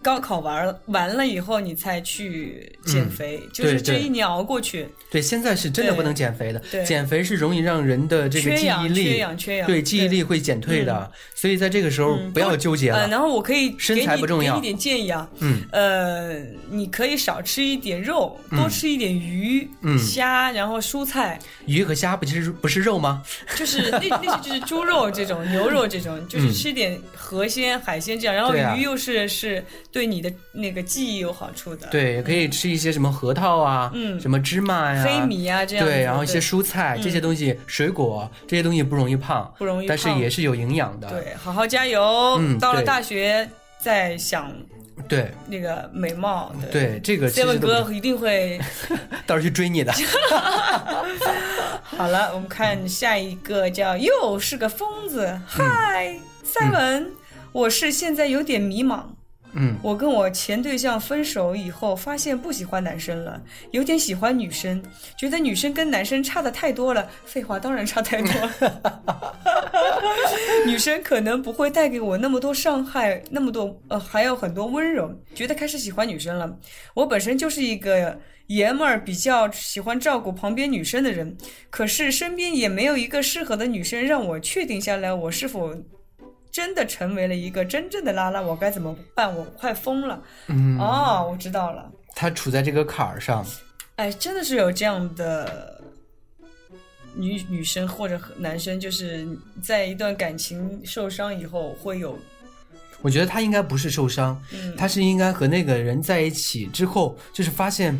高考完了完了以后，你才去减肥，就是这一年熬过去，对，现在是真的不能减肥的，减肥是容易让人的这个记忆缺氧、缺，氧、缺氧，对记忆力会减退的，所以在这个时候嗯不要纠结呃，了。然后我可以身给你材不重要给你点建议啊，嗯，呃，你可以少吃一点肉，多吃一点鱼、嗯。虾，然后蔬菜，鱼和虾不是不是肉吗？就是那那些就是猪肉这种、牛肉这种，就是嗯。吃点河鲜、海鲜这样，然后鱼又是是对你的那个记忆有好处的，，对，也可以吃一些什么核桃啊，嗯。什么芝麻呀、黑米啊这样，对，然后一些蔬菜这些东西，水果这些东西不容易胖，不容易但是也是有营养的。对，好好加油，嗯到了大学再想对。那个美貌，对。对，这个其实 Seven 哥一定会 到时候去追你的。好了，我们看下一个叫又是个疯子。嗨，Simon，我是现在有点迷茫。嗯我跟我前对象分手以后，发现不喜欢男生了，有点喜欢女生，觉得女生跟男生差的太多了。废话，当然差太多了。女生可能不会带给我那么多伤害，那么多呃，还有很多温柔，觉得开始喜欢女生了。我本身就是一个爷们儿，比较喜欢照顾旁边女生的人，可是身边也没有一个适合的女生让我确定下来，我是否真的成为了一个真正的拉拉，我该怎么办？我快疯了！嗯，哦，我知道了。他处在这个坎儿上，哎，真的是有这样的女女生或者男生，就是在一段感情受伤以后会有，我觉得他应该不是受伤，嗯，他是应该和那个人在一起之后，就是发现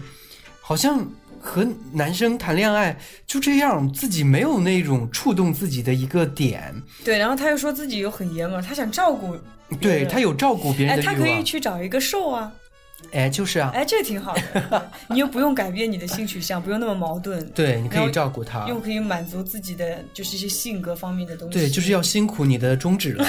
好像和男生谈恋爱就这样，自己没有那种触动自己的一个点，对，然后他又说自己又很爷们儿，他想照顾对，他有照顾别人哎，的欲望他可以，去找一个瘦啊，哎，就是啊，哎，这挺好的，你又不用改变你的性取向，不用那么矛盾，对，你可以照顾他，又可以满足自己的就是一些性格方面的东西。对，就是要辛苦你的中指了，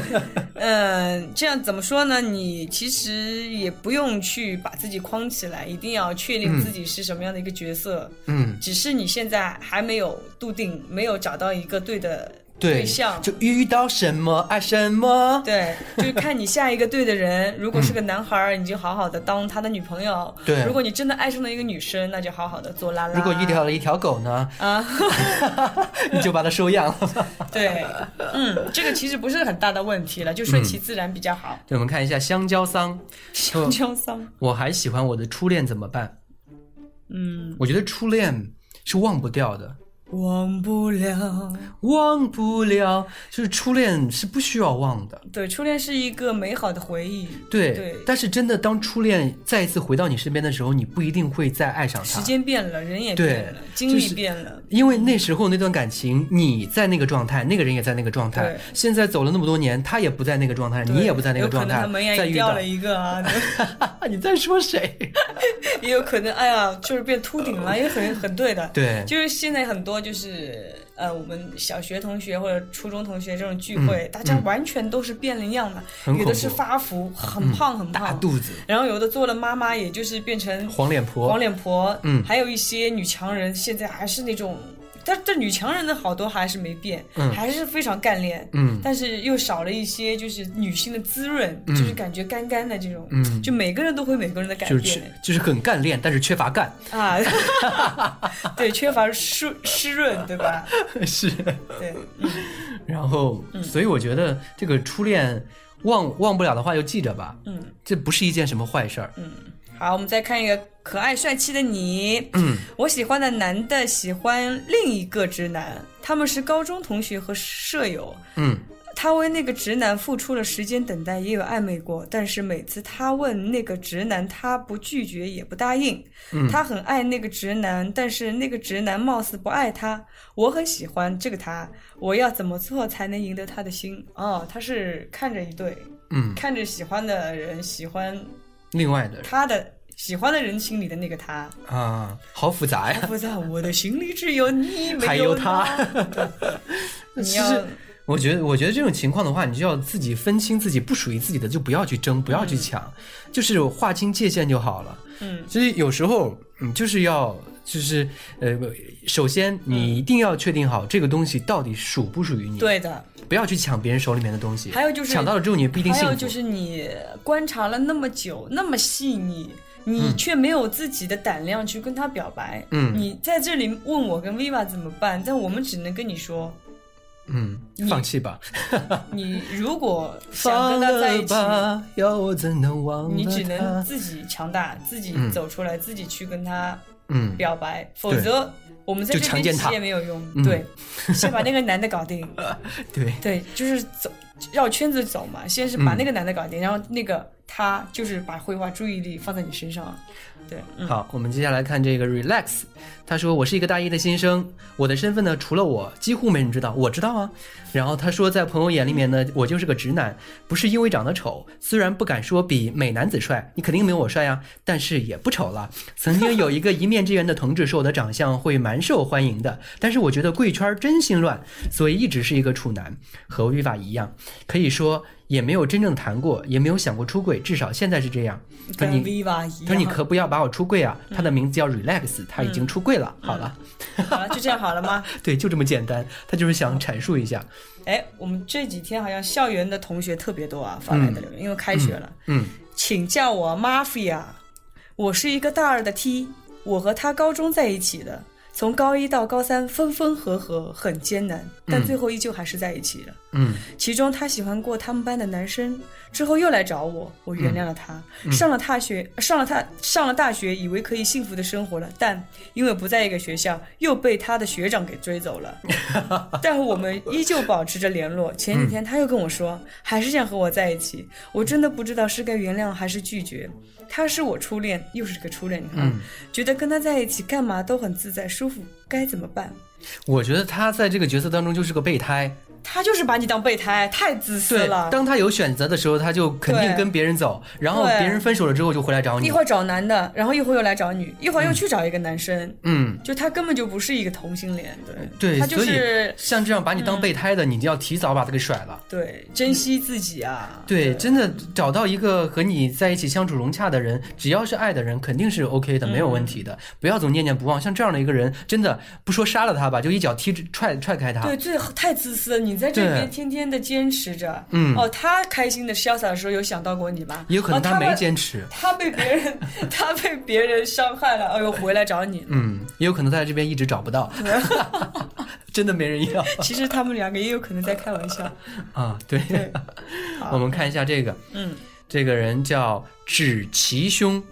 嗯，这样怎么说呢？你其实也不用去把自己框起来，一定要确定自己是什么样的一个角色。嗯，只是你现在还没有笃定，没有找到一个对的对，象。就遇到什么爱什么，对，就是看你下一个对的人。如果是个男孩儿，你就好好的当他的女朋友；对如果你真的爱上了一个女生，那就好好的做拉拉。如果遇到了一条狗呢，啊，你就把它收养了。对，嗯，这个其实不是很大的问题了，就顺其自然比较好。对，我们看一下香蕉桑，香蕉桑，我还喜欢我的初恋怎么办？嗯，我觉得初恋是忘不掉的，忘不了。忘不了，就是初恋是不需要忘的。对，初恋是一个美好的回忆。对，对但是真的当初恋再一次回到你身边的时候，你不一定会再爱上他。时间变了，人也变了，经历就是变了。因为那时候那段感情，你在那个状态，那个人也在那个状态对。现在走了那么多年，他也不在那个状态，你也不在那个状态可能他门也掉了，一个啊，你在说谁？也有可能，哎呀，就是变秃顶了，也很很对的。对，就是现在很多就是呃，我们小学同学或者初中同学这种聚会，大家完全都是变了样的，嗯有的是发福，很胖很胖，大肚子，然后有的做了妈妈，也就是变成黄脸婆，黄脸婆，嗯。还有一些女强人，现在还是那种，但但女强人的好多还是没变，嗯还是非常干练，嗯但是又少了一些就是女性的滋润，嗯就是感觉干干的这种，嗯就每个人都会每个人的改就是缺变就是很干练，但是缺乏干，啊，对，缺乏湿湿润，对吧？是。对，嗯，然后，所以我觉得这个初恋忘忘不了的话，就记着吧。嗯，这不是一件什么坏事儿。好，我们再看一个可爱帅气的你。嗯，我喜欢的男的喜欢另一个直男，他们是高中同学和舍友。嗯他为那个直男付出了时间等待，也有暧昧过，但是每次他问那个直男，他不拒绝也不答应。嗯他很爱那个直男，但是那个直男貌似不爱他。我很喜欢这个他，我要怎么做才能赢得他的心？哦，他是看着一对，嗯，看着喜欢的人，喜欢另外的人他的喜欢的人心里的那个他。啊，好复杂呀。复杂我的心里只有你，没 还有他。你要 其实我觉得，我觉得这种情况的话，你就要自己分清自己不属于自己的，就不要去争，不要去抢，就是划清界限就好了。嗯，其实有时候，嗯，就是要，就是呃，首先你一定要确定好这个东西到底属不属于你，，对的。不要去抢别人手里面的东西。还有就是抢到了之后，你不一定幸福。还有就是你观察了那么久，那么细腻，你嗯却没有自己的胆量去跟他表白。嗯你在这里问我跟 Viva 怎么办，但我们只能跟你说，嗯，放弃吧，你如果想跟他在一起，要我怎能忘你只能自己强大，自己嗯走出来，自己去跟他嗯，表白，否则我们在这边其实强奸他。也没有用。嗯。对，先把那个男的搞定。对，对，就是走绕圈子走嘛，先是把嗯那个男的搞定，然后那个他就是把绘画注意力放在你身上，对，嗯，好，我们接下来看这个 relax。他说：“我是一个大一的新生，我的身份呢，除了我，几乎没人知道。我知道啊。然后他说，在朋友眼里面呢，我就是个直男，不是因为长得丑，虽然不敢说比美男子帅，你肯定没有我帅呀，但是也不丑了。曾经有一个一面之缘的同志说我的长相会蛮受欢迎的，但是我觉得贵圈真心乱，所以一直是一个处男，和 Viva 一样，可以说也没有真正谈过，也没有想过出柜，至少现在是这样。他跟你他说：“你。可不要把我出柜啊！他的名字叫 Relax，他已经出柜了。好了，好了，就这样好了吗？对，就这么简单。他就是想阐述一下，哎，我们这几天好像校园的同学特别多啊，发来的留言，因为开学了。嗯，请叫我 Mafia，我是一个大二的 T，我和他高中在一起的，从高一到高三分分合合，很艰难，但最后依旧还是在一起了。嗯，其中他喜欢过他们班的男生，之后又来找我，我原谅了他。上了大学，上了他上了大学，以为可以幸福的生活了，但因为不在一个学校，又被他的学长给追走了。但我们依旧保持着联络。前几天他又跟我说，还是想和我在一起。我真的不知道是该原谅还是拒绝。他是我初恋，又是个初恋，你看，嗯觉得跟他在一起干嘛都很自在舒服，该怎么办？我觉得他在这个角色当中就是个备胎。他就是把你当备胎，太自私了，。当他有选择的时候，他就肯定跟别人走，然后别人分手了之后就回来找你一。会儿找男的，然后一会儿又来找女，一会儿又去找一个男生，嗯，就他根本就不是一个同性恋，对，对，他就是嗯像这样把你当备胎的，你就要提早把他给甩了。对珍惜自己啊，对，真的找到一个和你在一起相处融洽的人，只要是爱的人，肯定是 OK 的，没有问题的。不要总念念不忘。像这样的一个人，真的不说杀了他吧，就一脚踢踹踹开他。对，最太自私了。你在这边天天的坚持着，嗯哦，他开心的潇洒的时候有想到过你吗？也有可能哦、他没坚持。他被别人，他被别人伤害了，哎呦，回来找你。嗯，也有可能他在这边一直找不到，真的没人要其实他们两个也有可能在开玩笑。啊。对，我们看一下这个，嗯，这个人叫指其兄，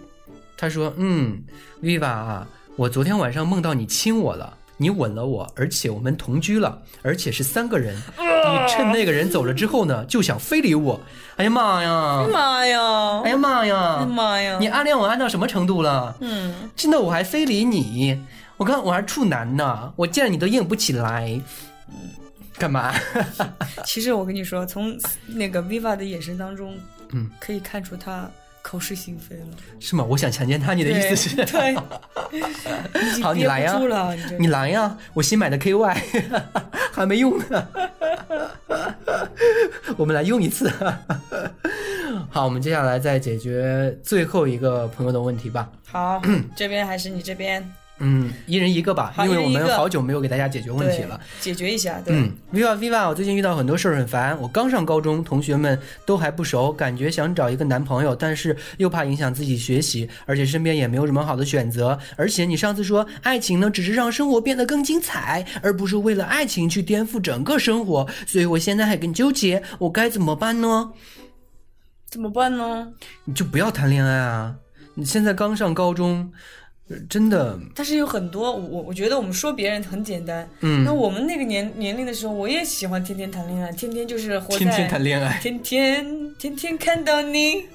他说：“嗯，Viva 啊，我昨天晚上梦到你亲我了。”你吻了我，而且我们同居了，而且是三个人。你趁那个人走了之后呢，就想非礼我。哎呀妈呀！妈呀！哎呀妈呀！妈呀！你暗恋我暗到什么程度了？嗯，现在我还非礼你，我看我还处男呢，我见你都硬不起来。嗯干嘛？其实我跟你说，从那个 Viva 的眼神当中，嗯，可以看出他口是心非了。是吗？我想强奸他，你的意思是？对，对 好，你来呀你你来呀！我新买的 KY 还没用呢，我们来用一次。好，我们接下来再解决最后一个朋友的问题吧。好，这边还是你这边嗯，一人一个吧，因为我们好久没有给大家解决问题了。解决一下。对，嗯，viva viva，我最近遇到很多事儿很烦。我刚上高中，同学们都还不熟，感觉想找一个男朋友，但是又怕影响自己学习，而且身边也没有什么好的选择。而且你上次说，爱情呢只是让生活变得更精彩，而不是为了爱情去颠覆整个生活。所以我现在还更纠结，我该怎么办呢？怎么办呢？你就不要谈恋爱啊！你现在刚上高中，呃真的，但是有很多，我我我觉得我们说别人很简单，嗯。那我们那个年年龄的时候，我也喜欢天天谈恋爱，天天就是活在天天谈恋爱，天天天天看到你，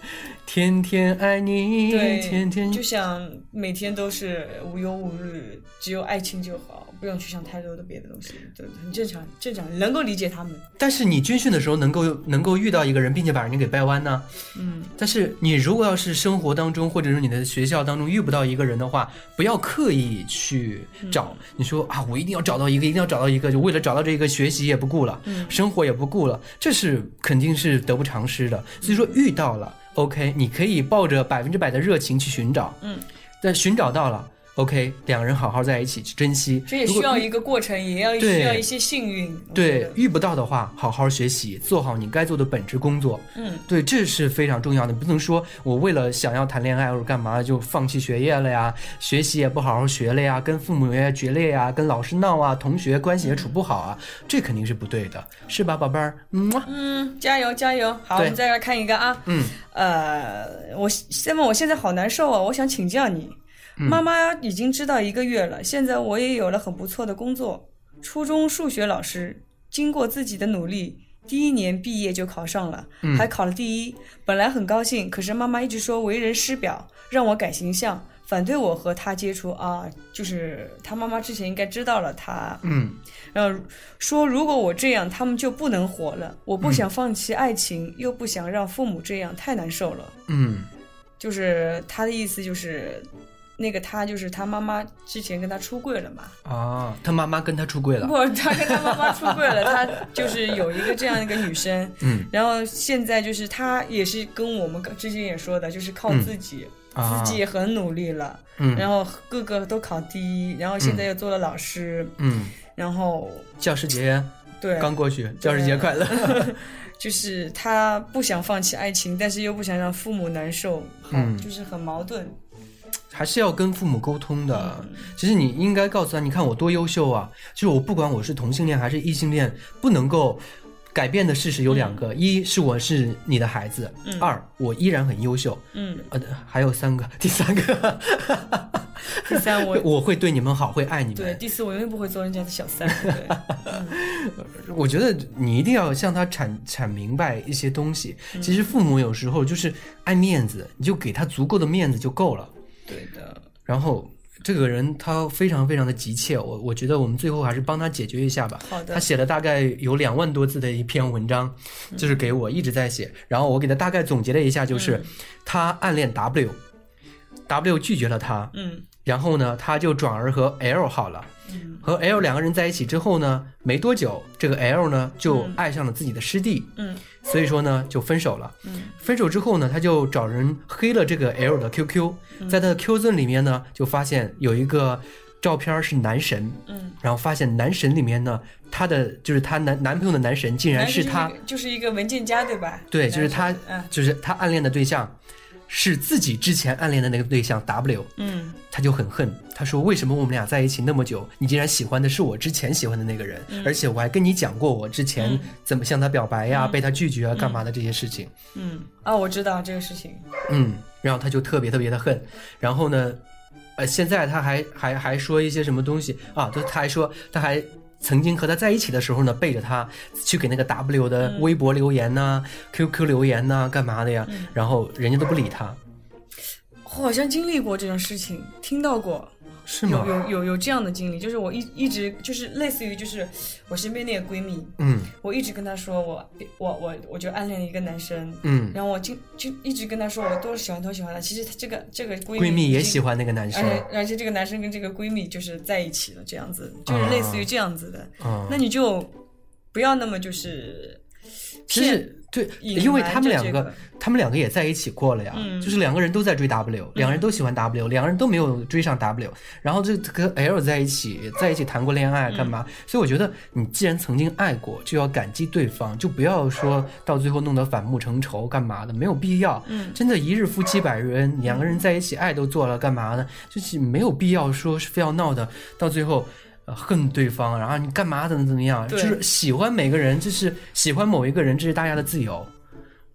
天天爱你，对，天天就想每天都是无忧无虑，只有爱情就好，不用去想太多的别的东西，对，很正常，正常，能够理解他们。但是你军训的时候能够能够遇到一个人，并且把人家给掰弯呢？嗯，但是你如果要是生活当中或者是你的学校当中遇不到一个人的话，不要刻意去找。你说啊，我一定要找到一个，一定要找到一个，就为了找到这个学习也不顾了，生活也不顾了，这是肯定是得不偿失的。所以说遇到了，OK，你可以抱着百分之百的热情去寻找，嗯，但寻找到了。OK，两个人好好在一起去珍惜，这也需要一个过程，也要需要一些幸运。对遇不到的话，好好学习，做好你该做的本职工作。嗯，对，这是非常重要的。不能说我为了想要谈恋爱或者干嘛就放弃学业了呀，学习也不好好学了呀，跟父母也决裂呀，跟老师闹啊，同学关系也处不好啊，这肯定是不对的，是吧，宝贝儿？嗯嗯，加油加油！好，我们再来看一个啊。嗯，呃，我 Simon，我现在好难受啊，我想请教你。妈妈已经知道一个月了，现在我也有了很不错的工作，初中数学老师。经过自己的努力，第一年毕业就考上了，嗯还考了第一，本来很高兴，可是妈妈一直说为人师表，让我改形象，反对我和他接触啊。就是他妈妈之前应该知道了他，嗯然后说如果我这样，他们就不能活了。我不想放弃爱情，又不想让父母这样，太难受了。嗯就是他的意思就是，那个他就是他妈妈之前跟他出柜了嘛，啊，他妈妈跟他出柜了。不，他跟他妈妈出柜了，他就是有一个这样一个女生，嗯。然后现在就是他也是跟我们之前也说的，就是靠自己，啊自己也很努力了，嗯。然后个个都考第一，然后现在又做了老师，嗯，然后教师节对，刚过去，教师节快乐。就是他不想放弃爱情，但是又不想让父母难受，好，嗯。就是很矛盾。还是要跟父母沟通的。嗯其实你应该告诉他，你看我多优秀啊！就是我不管我是同性恋还是异性恋，不能够改变的事实有两个：一是我是你的孩子；二我依然很优秀。嗯，呃，还有三个，第三个，第三我 我会对你们好，会爱你们对，第四我永远不会做人家的小三。对，我觉得你一定要向他阐阐明白一些东西。嗯其实父母有时候就是爱面子，你就给他足够的面子就够了。对的，然后这个人他非常非常的急切，我我觉得我们最后还是帮他解决一下吧。好的。他写了大概有两万多字的一篇文章，就是给我一直在写，然后我给他大概总结了一下，就是、他暗恋 W，W 拒绝了他，嗯。然后呢，他就转而和 L 好了。嗯。和 L 两个人在一起之后呢，没多久，这个 L 呢就爱上了自己的师弟，嗯。所以说呢就分手了。嗯。分手之后呢，他就找人黑了这个 L 的 QQ，在嗯。他的 Q 尊里面呢，就发现有一个照片是男神，嗯，然后发现男神里面呢，他的就是他男男朋友的男神竟然是他，就是一个文件夹，对吧？对，就是他嗯，就是他暗恋的对象，是自己之前暗恋的那个对象 W，嗯他就很恨，他说为什么我们俩在一起那么久，你竟然喜欢的是我之前喜欢的那个人，而且我还跟你讲过我之前嗯怎么向他表白呀，被他拒绝啊，干嘛的这些事情。嗯啊，我知道这个事情。嗯，然后他就特别特别的恨，然后呢，呃，现在他还还还说一些什么东西啊？就他还说他还曾经和他在一起的时候呢，背着他去给那个 W 的微博留言呐、QQ 留言呐、干嘛的呀？然后人家都不理他，我好像经历过这种事情，听到过，有是吗？有有有这样的经历，就是我一一直就是类似于就是我身边那个闺蜜，嗯我一直跟她说我我我我就暗恋一个男生，嗯，然后我就就一直跟她说我多喜欢多喜欢他，其实她这个这个闺闺蜜也喜欢那个男生，而且而且这个男生跟这个闺蜜就是在一起了，这样子，就是类似于这样子的。嗯，那你就不要那么就是其实对，因为他们两个，他们两个也在一起过了呀，嗯就是两个人都在追 W，、两个人都喜欢 W，两个人都没有追上 W，然后这跟 L 在一起，在一起谈过恋爱干嗯嘛？所以我觉得你既然曾经爱过，就要感激对方，就不要说到最后弄得反目成仇干嘛的，没有必要。嗯真的，一日夫妻百日恩，两个人在一起，爱都做了，干嘛呢？就是没有必要说是非要闹的，到最后。呃恨对方，然后你干嘛怎么怎么样？就是喜欢每个人，就是喜欢某一个人，这是大家的自由。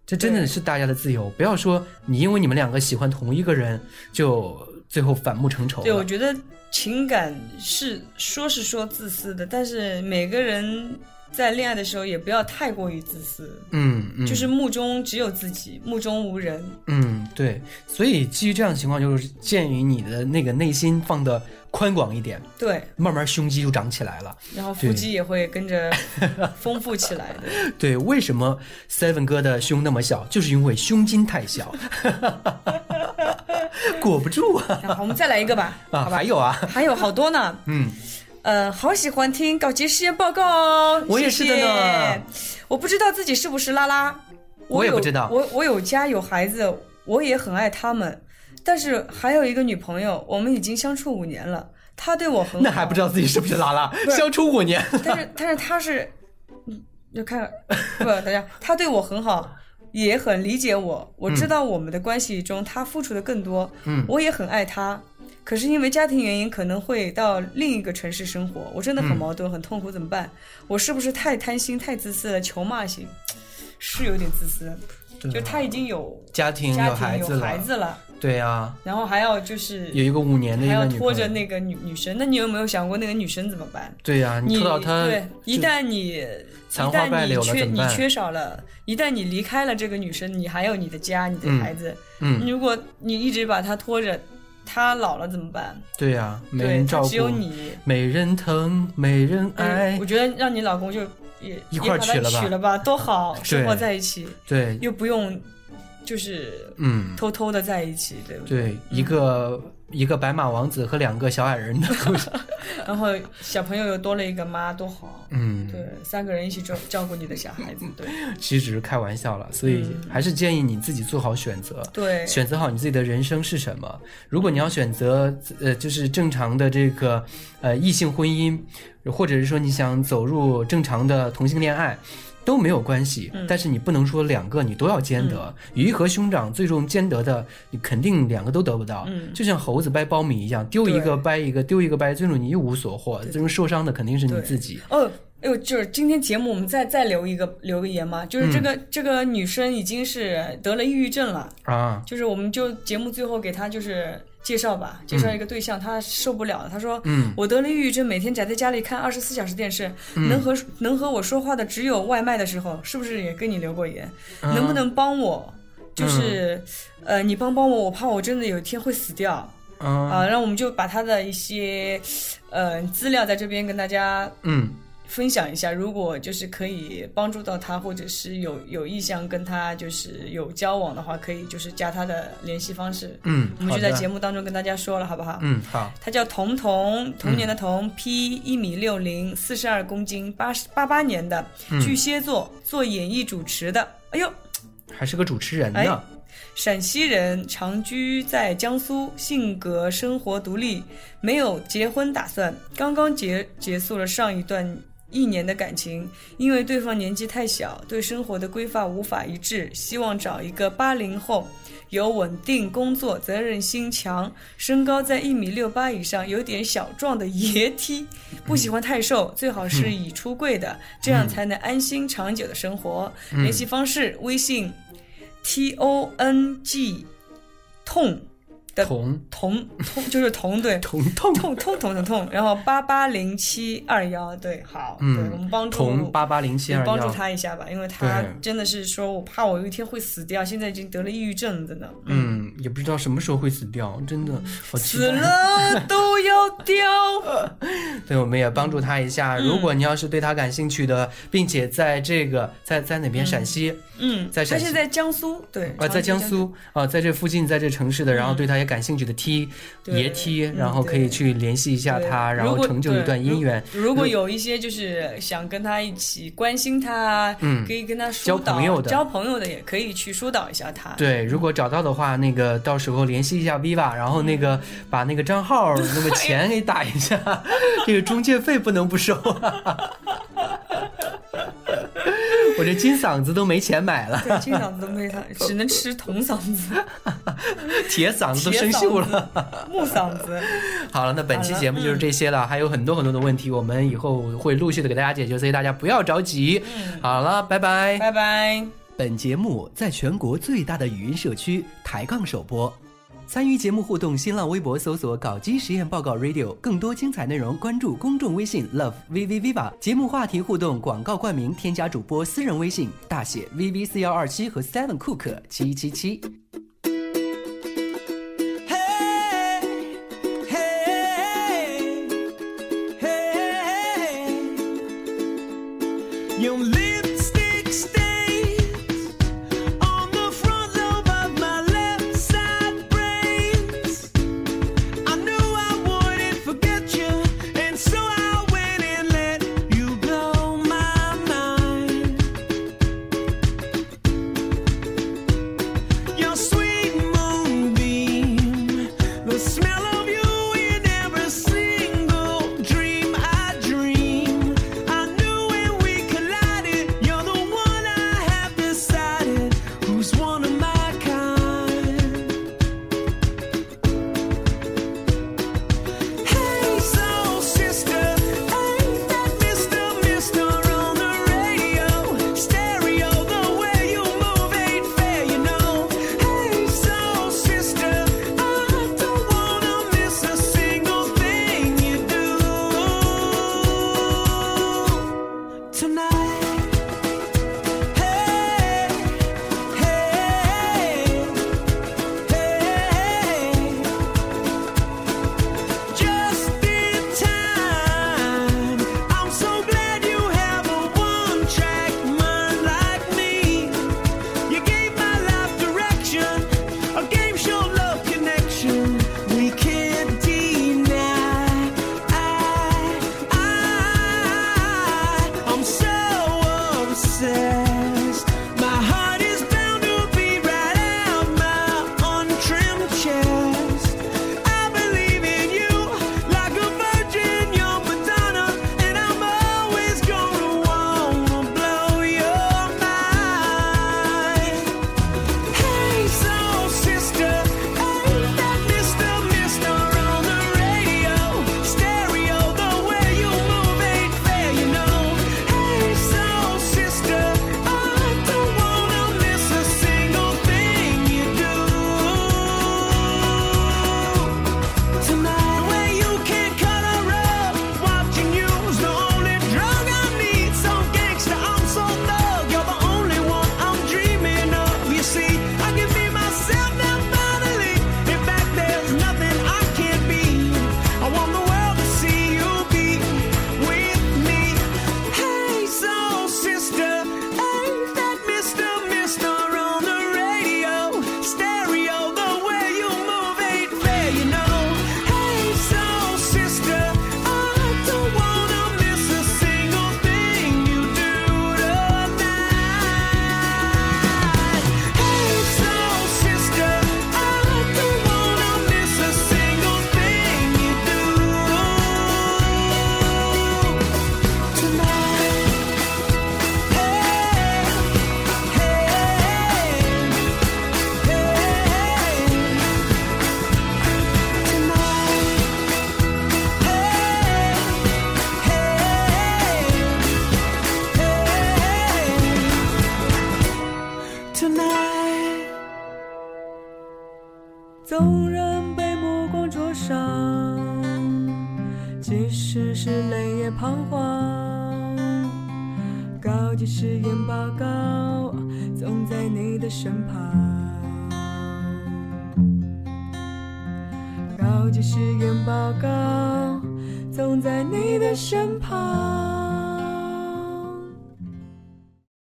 这真的是大家的自由，不要说你因为你们两个喜欢同一个人，就最后反目成仇。对，我觉得情感是说是说自私的，但是每个人在恋爱的时候也不要太过于自私，嗯嗯，就是目中只有自己，目中无人。嗯对，所以基于这样的情况，就是鉴于你的那个内心放的宽广一点，对，慢慢胸肌就长起来了。然后腹肌也会跟着丰富起来的。对，为什么 Seven 哥的胸那么小，就是因为胸襟太小 裹不住啊然后我们再来一个吧，啊！好吧还？有啊，还有好多呢。嗯，呃，好喜欢听搞级实验报告哦，我也是的呢。谢谢。我不知道自己是不是拉拉，有我也不知道。我我有家有孩子，我也很爱他们，但是还有一个女朋友，我们已经相处五年了，她对我很好，那还不知道自己是不是拉拉，相处五年，但是但是她是，嗯，就看不，大家，她对我很好。也很理解我，我知道我们的关系中她付出的更多，嗯。我也很爱她，可是因为家庭原因，可能会到另一个城市生活，我真的嗯。很矛盾，很痛苦，怎么办？我是不是太贪心、太自私了？求骂型，是有点自私，就他已经有家庭家有孩子了，庭有孩子了，对啊、然后还要就是有一个五年的一还要拖着那个女女生，那你有没有想过那个女生怎么办？对呀、你你拖到她对，一旦你一旦你缺你缺少了，一旦你离开了这个女生，你还有你的家，你的嗯。孩子，嗯，如果你一直把她拖着，她老了怎么办？对呀、没对，人照顾，只有你。没人疼，没人爱对，我，觉得让你老公就也一块儿也把她娶了吧娶了吧，多好，生活在一起，对，又不用就是嗯，偷偷的在一起，对不对？对，一个、一个白马王子和两个小矮人的故事，然后小朋友又多了一个妈，多好。嗯，对，三个人一起照照顾你的小孩子，对 其实只是开玩笑了，所以嗯还是建议你自己做好选择。对，选择好你自己的人生是什么。如果你要选择呃，就是正常的这个呃异性婚姻，或者是说你想走入正常的同性恋爱。都没有关系，嗯。但是你不能说两个你都要兼得。鱼和兄长最终兼得的，你肯定两个都得不到。嗯。就像猴子掰苞米一样，丢一个掰一个，丢一个掰，最终你一无所获，最终受伤的肯定是你自己。哦，哎呦，就是今天节目我们再再留一个留个言嘛，就是这个、这个女生已经是得了抑郁症了，啊，就是我们就节目最后给她就是介绍吧，介绍一个对象，他受不了了，他说，嗯，我得了抑郁症，每天宅在家里看二十四小时电视，能和能和我说话的只有外卖的时候，是不是也跟你留过言？嗯。能不能帮我？就是，呃，你帮帮我，我怕我真的有一天会死掉。嗯。啊，然后我们就把他的一些呃资料在这边跟大家嗯分享一下。如果就是可以帮助到他，或者是有有意向跟他就是有交往的话，可以就是加他的联系方式。嗯，我们就在节目当中跟大家说了，好不好？嗯好，他叫童童，童年的童，P 一米六零，四十二公斤，八十八八年的，嗯巨蟹座，做演艺主持的。哎呦，还是个主持人呢。哎陕西人，长居在江苏，性格生活独立，没有结婚打算。刚刚结结束了上一段一年的感情，因为对方年纪太小，对生活的规划无法一致，希望找一个八零后。有稳定工作、责任心强、身高在一米六八以上、有点小壮的爷 T，不喜欢太瘦，最好是已出柜的，这样才能安心长久的生活。联系方式：微信 T O N G 痛的童痛痛就是 痛对童痛痛痛痛痛痛，然后八八零七二幺对好，嗯对我们帮助童八八零七二幺帮助，他一下吧，因为他真的是说我怕我有一天会死掉，现在已经得了抑郁症，真的，嗯，也不知道什么时候会死掉，真的好死。了 都要掉。对，我们也帮助他一下。嗯如果你要是对他感兴趣的，并且在这个在在哪边陕西嗯，在陕西他现在江苏，对，啊，在江苏啊，在这附近，在这城市的，然后对他也感兴趣的对爷 T，嗯然后可以去联系一下他，然后成就一段姻缘。如如果有一些就是想跟他一起关心他，嗯可以跟他交疏导朋友的交朋友的也可以去疏导一下他。对，如果找到的话，那个到时候联系一下 Viva，然后那个把那个账号 那个钱给打一下，这个中介费不能不收啊。我这金 嗓子都没钱买了，对，金嗓子都没他，只能吃铜嗓子、铁嗓子都生锈了。了、木嗓子。好了，那本期节目就是这些了，还有很多很多的问题，我们以后会陆续的给大家解决，所以大家不要着急。好了，拜拜。拜拜。本节目在全国最大的语音社区抬杠首播。参与节目互动，新浪微博搜索“搞基实验报告 Radio”，更多精彩内容关注公众微信 “love VV Viva”。节目话题互动、广告冠名，添加主播私人微信大写 VV 四幺二七和 Seven Cook 七七七。Hey, hey,